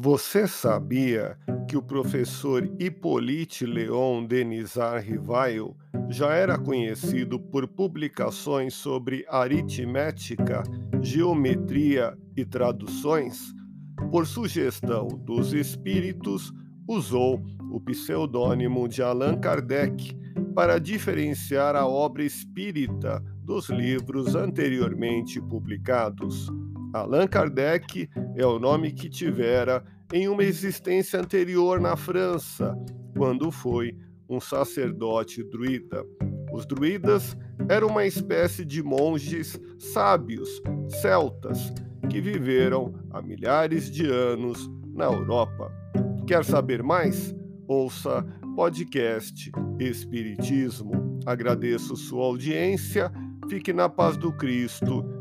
Você sabia que o professor Hippolyte Léon Denisard Rivail já era conhecido por publicações sobre aritmética, geometria e traduções? Por sugestão dos espíritos, usou o pseudônimo de Allan Kardec para diferenciar a obra espírita dos livros anteriormente publicados. Allan Kardec é o nome que tivera em uma existência anterior na França, quando foi um sacerdote druida. Os druidas eram uma espécie de monges sábios celtas que viveram há milhares de anos na Europa. Quer saber mais? Ouça podcast Espiritismo. Agradeço sua audiência, fique na paz do Cristo